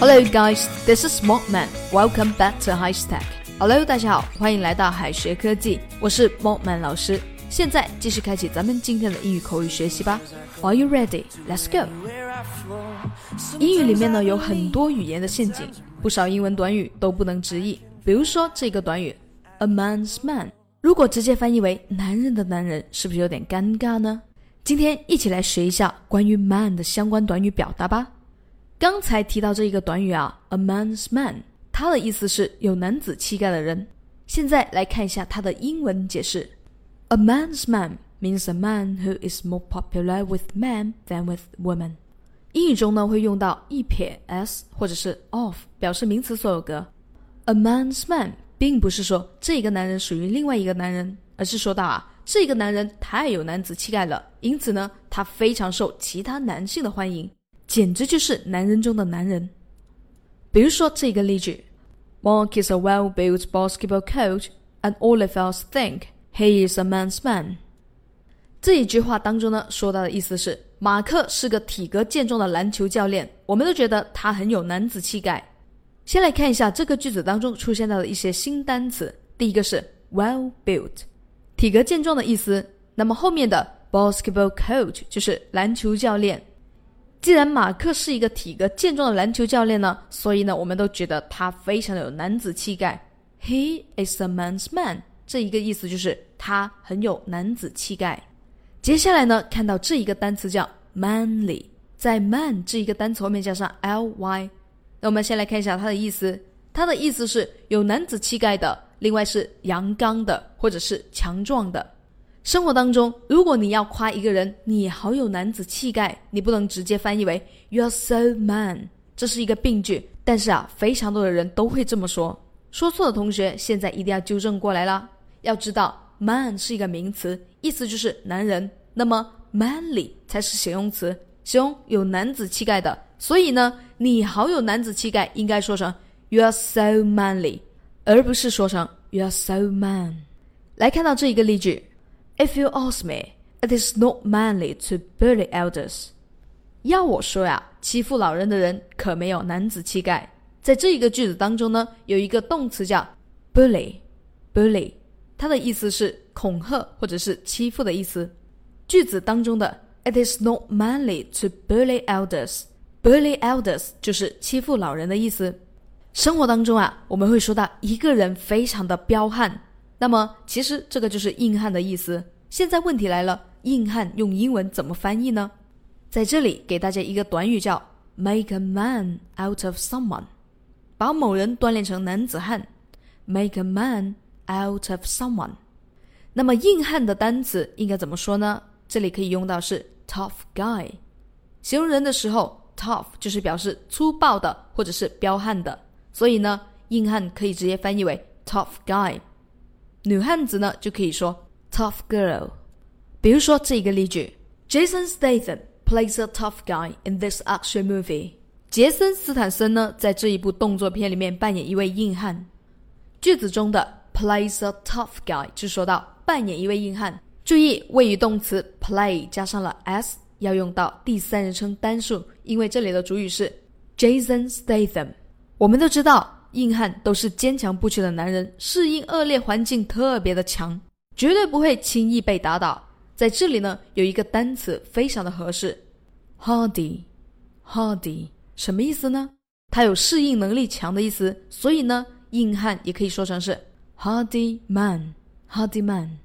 Hello guys, this is Mortman. Welcome back to High Stack. Hello，大家好，欢迎来到海学科技，我是 Mortman 老师。现在继续开启咱们今天的英语口语学习吧。Are you ready? Let's go. 英语里面呢有很多语言的陷阱，不少英文短语都不能直译。比如说这个短语 a man's man，如果直接翻译为男人的男人，是不是有点尴尬呢？今天一起来学一下关于 man 的相关短语表达吧。刚才提到这一个短语啊，a man's man，它的意思是有男子气概的人。现在来看一下它的英文解释：a man's man means a man who is more popular with men than with women。英语中呢会用到一撇 s 或者是 of 表示名词所有格。a man's man 并不是说这个男人属于另外一个男人，而是说到啊。这个男人太有男子气概了，因此呢，他非常受其他男性的欢迎，简直就是男人中的男人。比如说这个例句：Mark is a well-built basketball coach, and all of us think he is a man's man。这一句话当中呢，说到的意思是，马克是个体格健壮的篮球教练，我们都觉得他很有男子气概。先来看一下这个句子当中出现到的一些新单词，第一个是 well-built。体格健壮的意思，那么后面的 basketball coach 就是篮球教练。既然马克是一个体格健壮的篮球教练呢，所以呢，我们都觉得他非常的有男子气概。He is a man's man，这一个意思就是他很有男子气概。接下来呢，看到这一个单词叫 manly，在 man 这一个单词后面加上 ly。那我们先来看一下它的意思，它的意思是有男子气概的。另外是阳刚的，或者是强壮的。生活当中，如果你要夸一个人，你好有男子气概，你不能直接翻译为 "You're so man"，这是一个病句。但是啊，非常多的人都会这么说。说错的同学，现在一定要纠正过来啦！要知道，man 是一个名词，意思就是男人。那么 manly 才是形容词，形容有男子气概的。所以呢，你好有男子气概，应该说成 "You're so manly"。而不是说成 "You are so man"。来看到这一个例句：If you ask me, it is not manly to bully elders。要我说呀，欺负老人的人可没有男子气概。在这一个句子当中呢，有一个动词叫 bully，bully，它的意思是恐吓或者是欺负的意思。句子当中的 It is not manly to bully elders，bully elders 就是欺负老人的意思。生活当中啊，我们会说到一个人非常的彪悍，那么其实这个就是硬汉的意思。现在问题来了，硬汉用英文怎么翻译呢？在这里给大家一个短语叫 make a man out of someone，把某人锻炼成男子汉，make a man out of someone。那么硬汉的单词应该怎么说呢？这里可以用到是 tough guy，形容人的时候，tough 就是表示粗暴的或者是彪悍的。所以呢，硬汉可以直接翻译为 tough guy，女汉子呢就可以说 tough girl。比如说这一个例句：Jason Statham plays a tough guy in this action movie。杰森斯坦森呢在这一部动作片里面扮演一位硬汉。句子中的 plays a tough guy 就说到扮演一位硬汉。注意谓语动词 play 加上了 s，要用到第三人称单数，因为这里的主语是 Jason Statham。我们都知道，硬汉都是坚强不屈的男人，适应恶劣环境特别的强，绝对不会轻易被打倒。在这里呢，有一个单词非常的合适，hardy，hardy 什么意思呢？它有适应能力强的意思，所以呢，硬汉也可以说成是 hardy man，hardy man。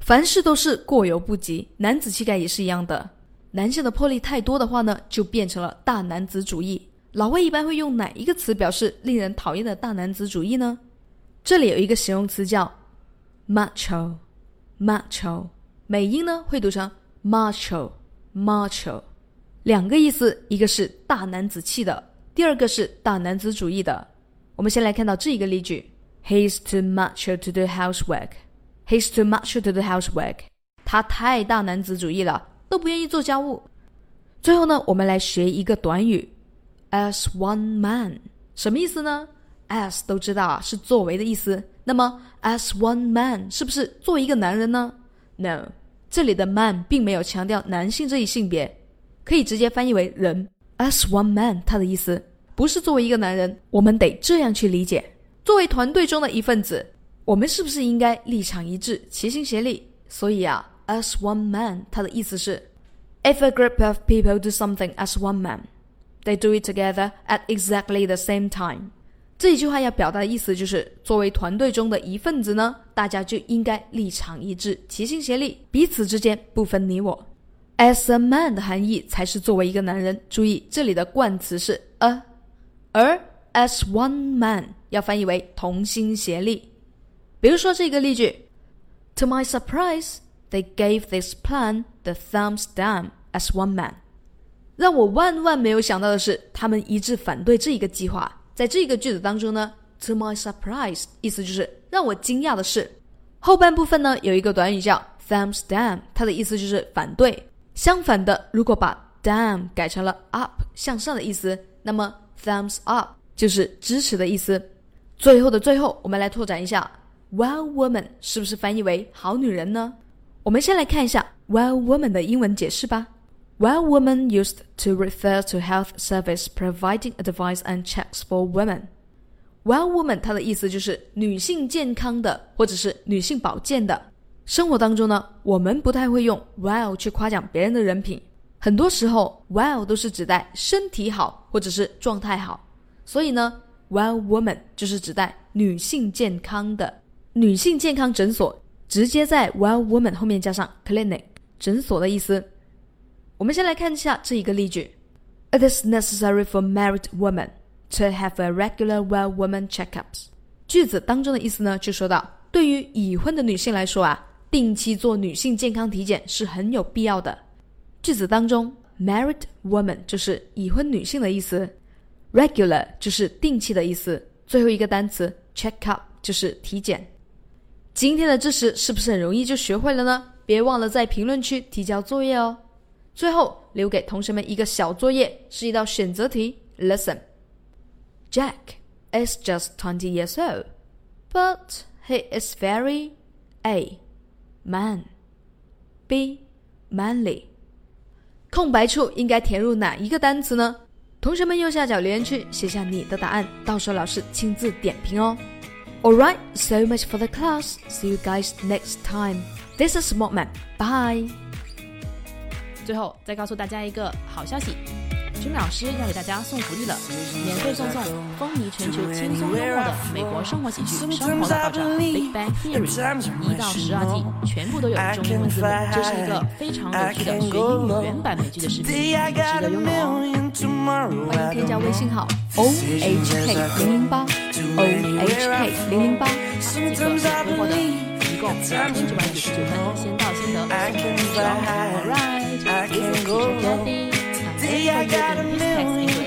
凡事都是过犹不及，男子气概也是一样的。男性的魄力太多的话呢，就变成了大男子主义。老外一般会用哪一个词表示令人讨厌的大男子主义呢？这里有一个形容词叫 macho，macho，美音呢会读成 macho，macho，两个意思，一个是大男子气的，第二个是大男子主义的。我们先来看到这一个例句：He's too macho to do housework. He's too macho to do housework. 他太大男子主义了，都不愿意做家务。最后呢，我们来学一个短语。As one man，什么意思呢？As 都知道啊，是作为的意思。那么，as one man 是不是作为一个男人呢？No，这里的 man 并没有强调男性这一性别，可以直接翻译为人。As one man，它的意思不是作为一个男人，我们得这样去理解：作为团队中的一份子，我们是不是应该立场一致、齐心协力？所以啊，as one man，它的意思是，if a group of people do something as one man They do it together at exactly the same time。这一句话要表达的意思就是，作为团队中的一份子呢，大家就应该立场一致、齐心协力，彼此之间不分你我。As a man 的含义才是作为一个男人。注意这里的冠词是 a，而 as one man 要翻译为同心协力。比如说这个例句：To my surprise, they gave this plan the thumbs down as one man。让我万万没有想到的是，他们一致反对这一个计划。在这个句子当中呢，to my surprise，意思就是让我惊讶的是，后半部分呢有一个短语叫 thumbs down，它的意思就是反对。相反的，如果把 down 改成了 up 向上的意思，那么 thumbs up 就是支持的意思。最后的最后，我们来拓展一下 well woman 是不是翻译为好女人呢？我们先来看一下 well woman 的英文解释吧。Well woman used to refer to health service providing advice and checks for women. Well woman 它的意思就是女性健康的或者是女性保健的。生活当中呢，我们不太会用 well 去夸奖别人的人品，很多时候 well 都是指代身体好或者是状态好。所以呢，well woman 就是指代女性健康的女性健康诊所，直接在 well woman 后面加上 clinic 诊所的意思。我们先来看一下这一个例句：It is necessary for married women to have a regular well woman checkups。句子当中的意思呢，就说到，对于已婚的女性来说啊，定期做女性健康体检是很有必要的。句子当中，married woman 就是已婚女性的意思，regular 就是定期的意思。最后一个单词 checkup 就是体检。今天的知识是不是很容易就学会了呢？别忘了在评论区提交作业哦。最后留给同学们一个小作业，是一道选择题。Listen, Jack is just twenty years old, but he is very A man, B manly。空白处应该填入哪一个单词呢？同学们右下角留言区写下你的答案，到时候老师亲自点评哦。All right, so much for the class. See you guys next time. This is Smokman. Bye. 最后再告诉大家一个好消息，君老师要给大家送福利了，免费送送风靡全球、轻松幽默的美国生活喜剧《生活大爆炸》（Big Bang Theory），一到十二季全部都有中英文字幕，这是一个非常有趣的学英语原版美剧的视频，值得拥有哦！欢迎添加微信号 o h k 零零八 o h k 零零八，即可免费获得，一共两千九百九十九分，先到先得，送出哦！Alright。I can't go. Today I got a million,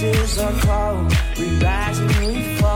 faces are cold. We rise and we fall.